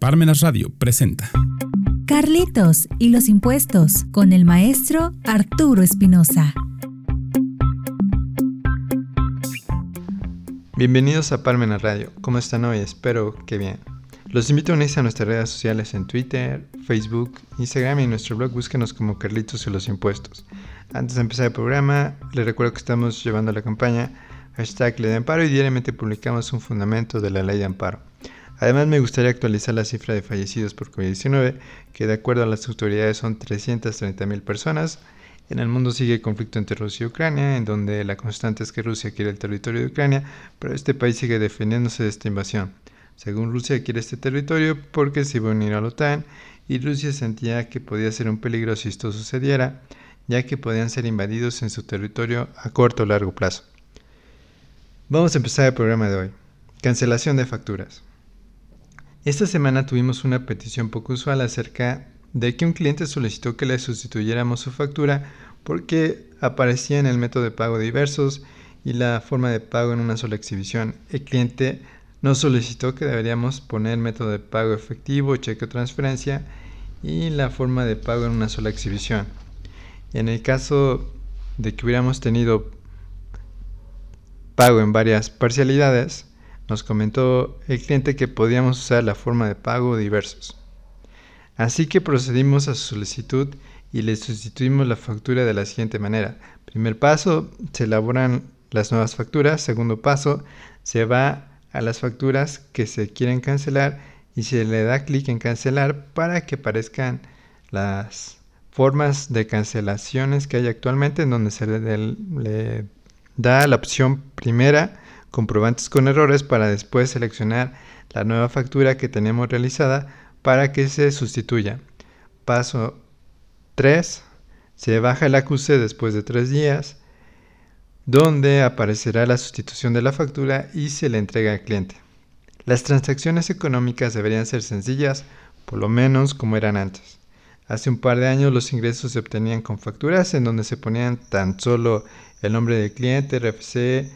Parmenas Radio presenta Carlitos y los impuestos con el maestro Arturo Espinosa. Bienvenidos a Parmenas Radio. ¿Cómo están hoy? Espero que bien. Los invito a unirse a nuestras redes sociales en Twitter, Facebook, Instagram y en nuestro blog búsquenos como Carlitos y los impuestos. Antes de empezar el programa, les recuerdo que estamos llevando la campaña hashtag Ley de Amparo y diariamente publicamos un fundamento de la Ley de Amparo. Además, me gustaría actualizar la cifra de fallecidos por COVID-19, que de acuerdo a las autoridades son 330.000 personas. En el mundo sigue el conflicto entre Rusia y Ucrania, en donde la constante es que Rusia quiere el territorio de Ucrania, pero este país sigue defendiéndose de esta invasión. Según Rusia quiere este territorio porque se iba a unir a la OTAN y Rusia sentía que podía ser un peligro si esto sucediera, ya que podían ser invadidos en su territorio a corto o largo plazo. Vamos a empezar el programa de hoy. Cancelación de facturas. Esta semana tuvimos una petición poco usual acerca de que un cliente solicitó que le sustituyéramos su factura porque aparecía en el método de pago diversos y la forma de pago en una sola exhibición. El cliente nos solicitó que deberíamos poner método de pago efectivo, cheque o transferencia y la forma de pago en una sola exhibición. En el caso de que hubiéramos tenido pago en varias parcialidades, nos comentó el cliente que podíamos usar la forma de pago diversos. Así que procedimos a su solicitud y le sustituimos la factura de la siguiente manera. Primer paso, se elaboran las nuevas facturas. Segundo paso, se va a las facturas que se quieren cancelar y se le da clic en cancelar para que aparezcan las formas de cancelaciones que hay actualmente en donde se le, le da la opción primera comprobantes con errores para después seleccionar la nueva factura que tenemos realizada para que se sustituya. Paso 3. Se baja el acuse después de 3 días, donde aparecerá la sustitución de la factura y se le entrega al cliente. Las transacciones económicas deberían ser sencillas, por lo menos como eran antes. Hace un par de años los ingresos se obtenían con facturas en donde se ponían tan solo el nombre del cliente, RFC,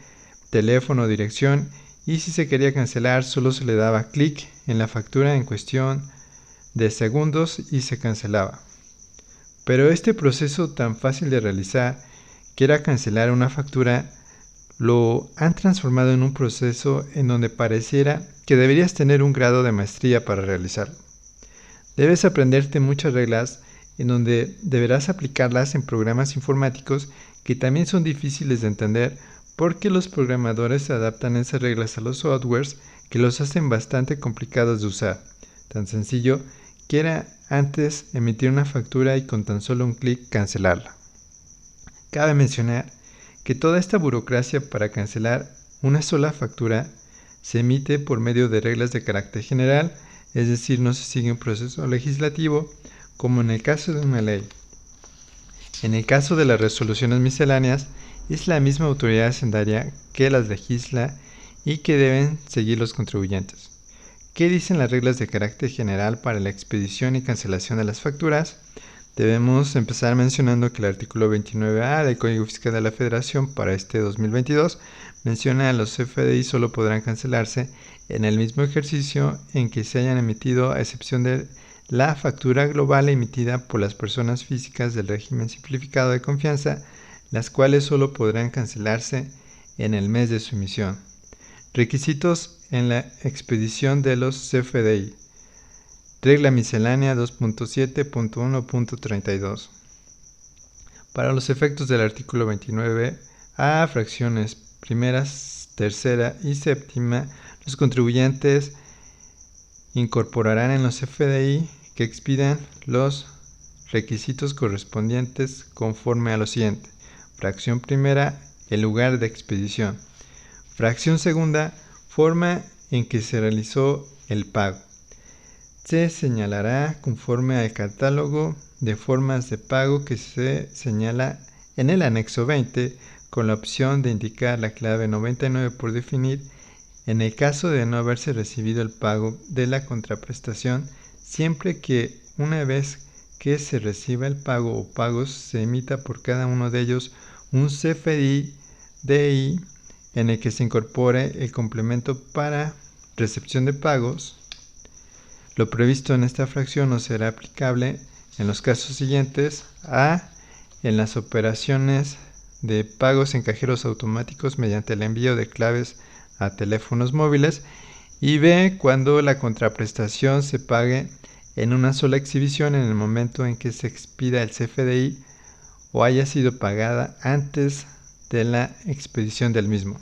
teléfono, dirección y si se quería cancelar solo se le daba clic en la factura en cuestión de segundos y se cancelaba. Pero este proceso tan fácil de realizar, que era cancelar una factura, lo han transformado en un proceso en donde pareciera que deberías tener un grado de maestría para realizarlo. Debes aprenderte muchas reglas en donde deberás aplicarlas en programas informáticos que también son difíciles de entender porque los programadores adaptan esas reglas a los softwares que los hacen bastante complicados de usar. Tan sencillo que era antes emitir una factura y con tan solo un clic cancelarla. Cabe mencionar que toda esta burocracia para cancelar una sola factura se emite por medio de reglas de carácter general, es decir, no se sigue un proceso legislativo como en el caso de una ley. En el caso de las resoluciones misceláneas, es la misma autoridad hacendaria que las legisla y que deben seguir los contribuyentes. ¿Qué dicen las reglas de carácter general para la expedición y cancelación de las facturas? Debemos empezar mencionando que el artículo 29A del Código Fiscal de la Federación para este 2022 menciona que los FDI solo podrán cancelarse en el mismo ejercicio en que se hayan emitido a excepción de la factura global emitida por las personas físicas del régimen simplificado de confianza las cuales solo podrán cancelarse en el mes de su emisión. Requisitos en la expedición de los CFDI. Regla miscelánea 2.7.1.32. Para los efectos del artículo 29 a fracciones primeras, tercera y séptima, los contribuyentes incorporarán en los CFDI que expidan los requisitos correspondientes conforme a lo siguiente. Fracción primera, el lugar de expedición. Fracción segunda, forma en que se realizó el pago. Se señalará conforme al catálogo de formas de pago que se señala en el anexo 20 con la opción de indicar la clave 99 por definir en el caso de no haberse recibido el pago de la contraprestación siempre que una vez que se reciba el pago o pagos se emita por cada uno de ellos un CFDI DI en el que se incorpore el complemento para recepción de pagos, Lo previsto en esta fracción no será aplicable en los casos siguientes a en las operaciones de pagos en cajeros automáticos mediante el envío de claves a teléfonos móviles y B cuando la contraprestación se pague en una sola exhibición en el momento en que se expida el CFDI o haya sido pagada antes de la expedición del mismo.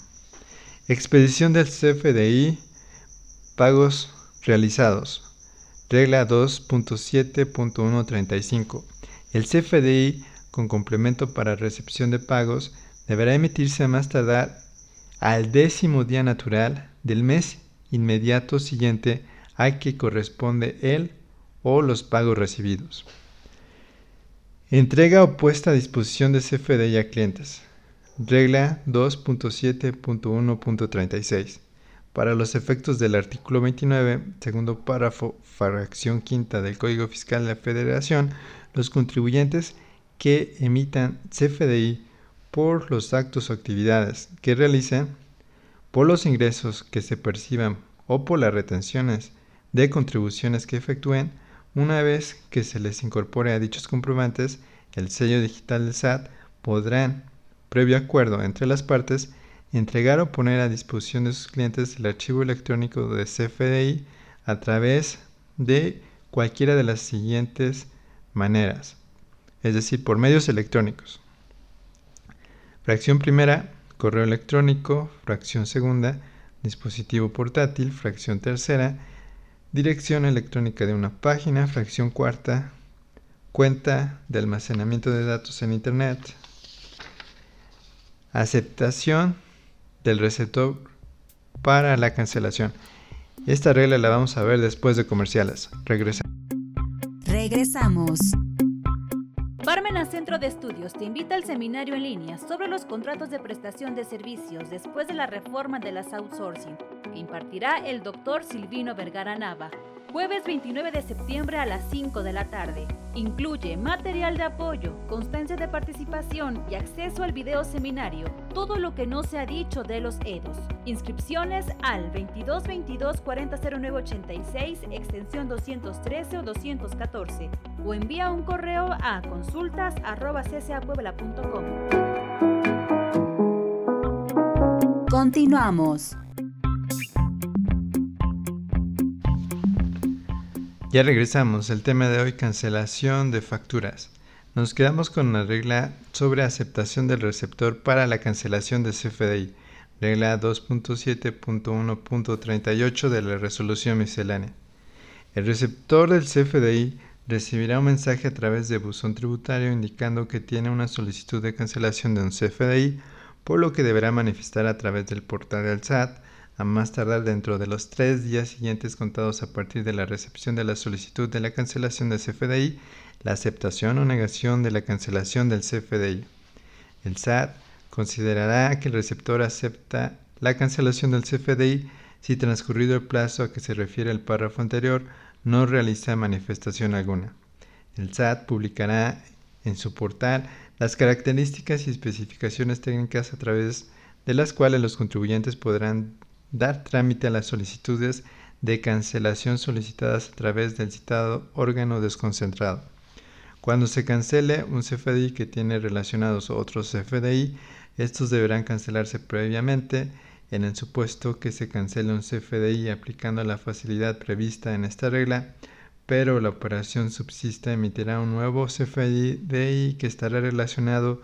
Expedición del CFDI, pagos realizados. Regla 2.7.135. El CFDI con complemento para recepción de pagos deberá emitirse a más tardar al décimo día natural del mes inmediato siguiente al que corresponde el o los pagos recibidos. Entrega o puesta a disposición de CFDI a clientes. Regla 2.7.1.36. Para los efectos del artículo 29, segundo párrafo, fracción quinta del Código Fiscal de la Federación, los contribuyentes que emitan CFDI por los actos o actividades que realicen, por los ingresos que se perciban o por las retenciones de contribuciones que efectúen, una vez que se les incorpore a dichos comprobantes el sello digital del SAT, podrán, previo acuerdo entre las partes, entregar o poner a disposición de sus clientes el archivo electrónico de CFDI a través de cualquiera de las siguientes maneras, es decir, por medios electrónicos. Fracción primera, correo electrónico, fracción segunda, dispositivo portátil, fracción tercera, dirección electrónica de una página, fracción cuarta, cuenta de almacenamiento de datos en Internet, aceptación del receptor para la cancelación. Esta regla la vamos a ver después de comerciales. Regresamos. Regresamos. Barmena Centro de Estudios te invita al seminario en línea sobre los contratos de prestación de servicios después de la reforma de las outsourcing, impartirá el doctor Silvino Vergara Nava Jueves 29 de septiembre a las 5 de la tarde. Incluye material de apoyo, constancia de participación y acceso al video seminario. Todo lo que no se ha dicho de los EDOS. Inscripciones al 2222 400986 extensión 213 o 214 o envía un correo a consultas@csapuebla.com. Continuamos. Ya regresamos. El tema de hoy, cancelación de facturas. Nos quedamos con la regla sobre aceptación del receptor para la cancelación de CFDI, regla 2.7.1.38 de la resolución miscelánea. El receptor del CFDI recibirá un mensaje a través de buzón tributario indicando que tiene una solicitud de cancelación de un CFDI, por lo que deberá manifestar a través del portal del SAT a más tardar dentro de los tres días siguientes contados a partir de la recepción de la solicitud de la cancelación del CFDI, la aceptación o negación de la cancelación del CFDI. El SAT considerará que el receptor acepta la cancelación del CFDI si transcurrido el plazo a que se refiere el párrafo anterior no realiza manifestación alguna. El SAT publicará en su portal las características y especificaciones técnicas a través de las cuales los contribuyentes podrán dar trámite a las solicitudes de cancelación solicitadas a través del citado órgano desconcentrado. Cuando se cancele un CFDI que tiene relacionados otros CFDI, estos deberán cancelarse previamente en el supuesto que se cancele un CFDI aplicando la facilidad prevista en esta regla, pero la operación subsista emitirá un nuevo CFDI que estará relacionado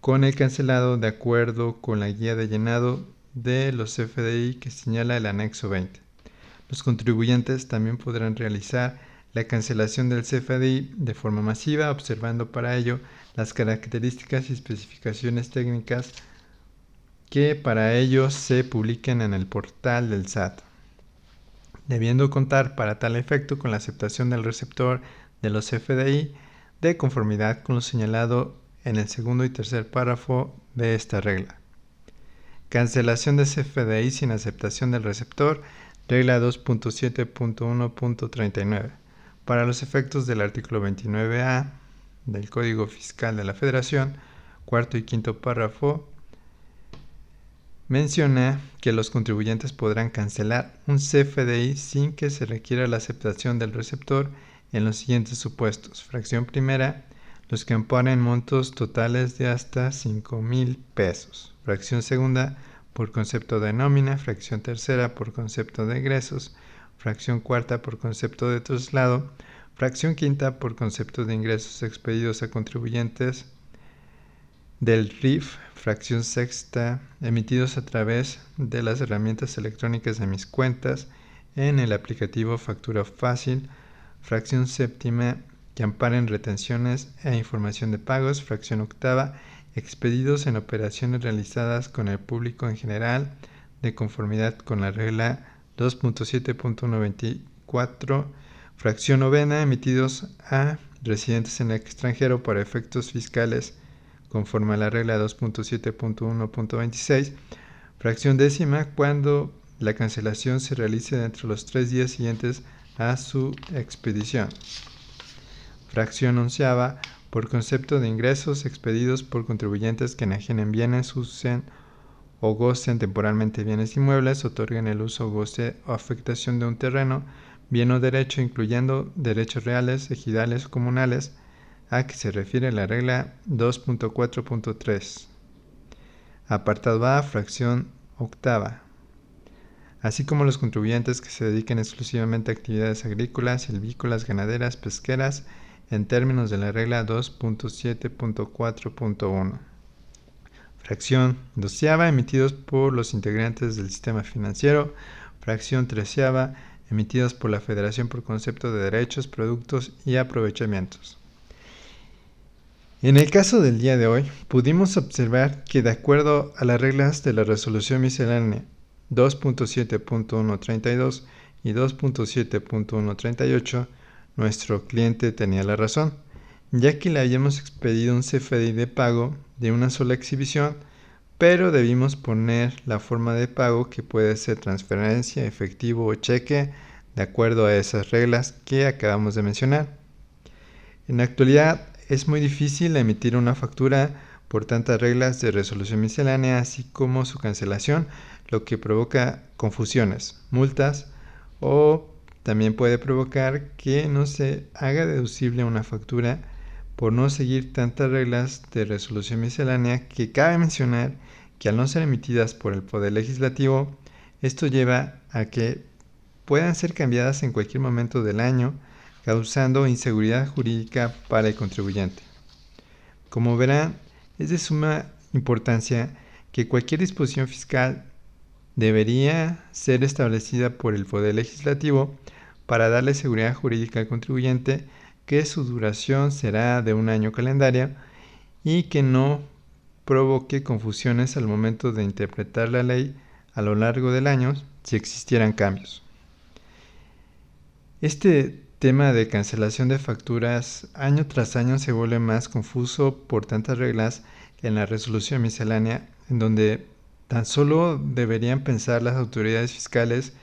con el cancelado de acuerdo con la guía de llenado de los CFDI que señala el anexo 20. Los contribuyentes también podrán realizar la cancelación del CFDI de forma masiva, observando para ello las características y especificaciones técnicas que para ello se publiquen en el portal del SAT, debiendo contar para tal efecto con la aceptación del receptor de los CFDI de conformidad con lo señalado en el segundo y tercer párrafo de esta regla. Cancelación de CFDI sin aceptación del receptor, regla 2.7.1.39. Para los efectos del artículo 29A del Código Fiscal de la Federación, cuarto y quinto párrafo, menciona que los contribuyentes podrán cancelar un CFDI sin que se requiera la aceptación del receptor en los siguientes supuestos. Fracción primera, los que amparen montos totales de hasta 5 mil pesos. Fracción segunda, por concepto de nómina. Fracción tercera, por concepto de ingresos. Fracción cuarta, por concepto de traslado. Fracción quinta, por concepto de ingresos expedidos a contribuyentes del RIF. Fracción sexta, emitidos a través de las herramientas electrónicas de mis cuentas en el aplicativo Factura Fácil. Fracción séptima, que amparen retenciones e información de pagos, fracción octava, expedidos en operaciones realizadas con el público en general, de conformidad con la regla 2.7.124, fracción novena, emitidos a residentes en el extranjero para efectos fiscales conforme a la regla 2.7.1.26, fracción décima, cuando la cancelación se realice dentro de los tres días siguientes a su expedición fracción onceava, por concepto de ingresos expedidos por contribuyentes que enajenen bienes, usen o gocen temporalmente bienes inmuebles, otorguen el uso, goce o afectación de un terreno, bien o derecho, incluyendo derechos reales, ejidales comunales, a que se refiere la regla 2.4.3. Apartado A, fracción octava. Así como los contribuyentes que se dediquen exclusivamente a actividades agrícolas, silvícolas, ganaderas, pesqueras, en términos de la regla 2.7.4.1. Fracción doceava emitidos por los integrantes del sistema financiero. Fracción treceava emitidos por la Federación por concepto de derechos, productos y aprovechamientos. En el caso del día de hoy, pudimos observar que de acuerdo a las reglas de la resolución miscelánea 2.7.132 y 2.7.138, nuestro cliente tenía la razón, ya que le habíamos expedido un CFDI de pago de una sola exhibición, pero debimos poner la forma de pago que puede ser transferencia, efectivo o cheque, de acuerdo a esas reglas que acabamos de mencionar. En la actualidad es muy difícil emitir una factura por tantas reglas de resolución miscelánea, así como su cancelación, lo que provoca confusiones, multas o también puede provocar que no se haga deducible una factura por no seguir tantas reglas de resolución miscelánea que cabe mencionar que al no ser emitidas por el Poder Legislativo, esto lleva a que puedan ser cambiadas en cualquier momento del año, causando inseguridad jurídica para el contribuyente. Como verán, es de suma importancia que cualquier disposición fiscal debería ser establecida por el Poder Legislativo para darle seguridad jurídica al contribuyente que su duración será de un año calendario y que no provoque confusiones al momento de interpretar la ley a lo largo del año si existieran cambios. Este tema de cancelación de facturas año tras año se vuelve más confuso por tantas reglas en la resolución miscelánea en donde tan solo deberían pensar las autoridades fiscales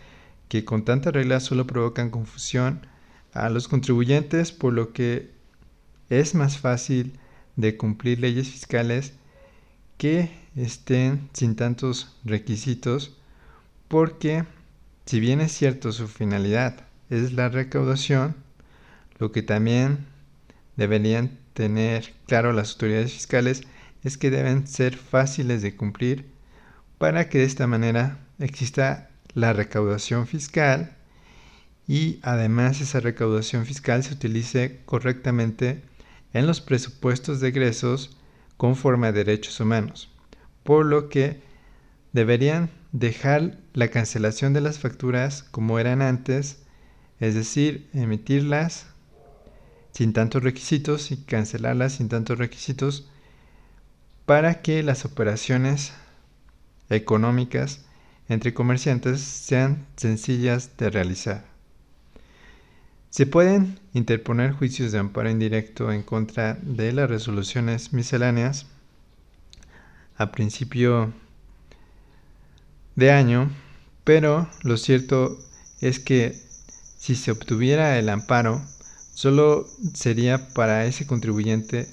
que con tantas reglas solo provocan confusión a los contribuyentes, por lo que es más fácil de cumplir leyes fiscales que estén sin tantos requisitos, porque si bien es cierto su finalidad es la recaudación, lo que también deberían tener claro las autoridades fiscales es que deben ser fáciles de cumplir para que de esta manera exista la recaudación fiscal y además esa recaudación fiscal se utilice correctamente en los presupuestos de egresos conforme a derechos humanos, por lo que deberían dejar la cancelación de las facturas como eran antes, es decir, emitirlas sin tantos requisitos y cancelarlas sin tantos requisitos para que las operaciones económicas entre comerciantes sean sencillas de realizar. Se pueden interponer juicios de amparo indirecto en contra de las resoluciones misceláneas a principio de año, pero lo cierto es que si se obtuviera el amparo, solo sería para ese contribuyente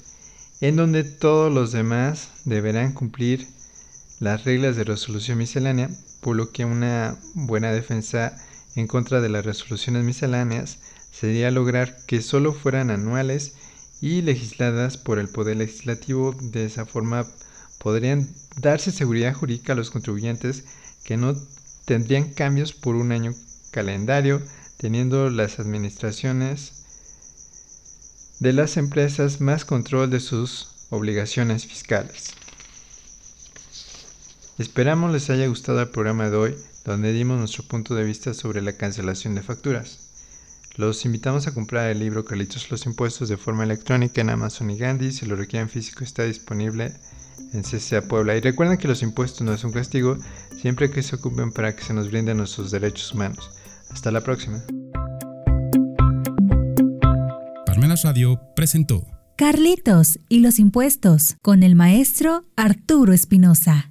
en donde todos los demás deberán cumplir las reglas de resolución miscelánea, por lo que una buena defensa en contra de las resoluciones misceláneas sería lograr que solo fueran anuales y legisladas por el Poder Legislativo. De esa forma podrían darse seguridad jurídica a los contribuyentes que no tendrían cambios por un año calendario, teniendo las administraciones de las empresas más control de sus obligaciones fiscales. Esperamos les haya gustado el programa de hoy, donde dimos nuestro punto de vista sobre la cancelación de facturas. Los invitamos a comprar el libro Carlitos los Impuestos de forma electrónica en Amazon y Gandhi. Si lo requieren físico está disponible en CCA Puebla. Y recuerden que los impuestos no es un castigo, siempre que se ocupen para que se nos brinden nuestros derechos humanos. Hasta la próxima. Parmenas Radio presentó Carlitos y los impuestos con el maestro Arturo Espinosa.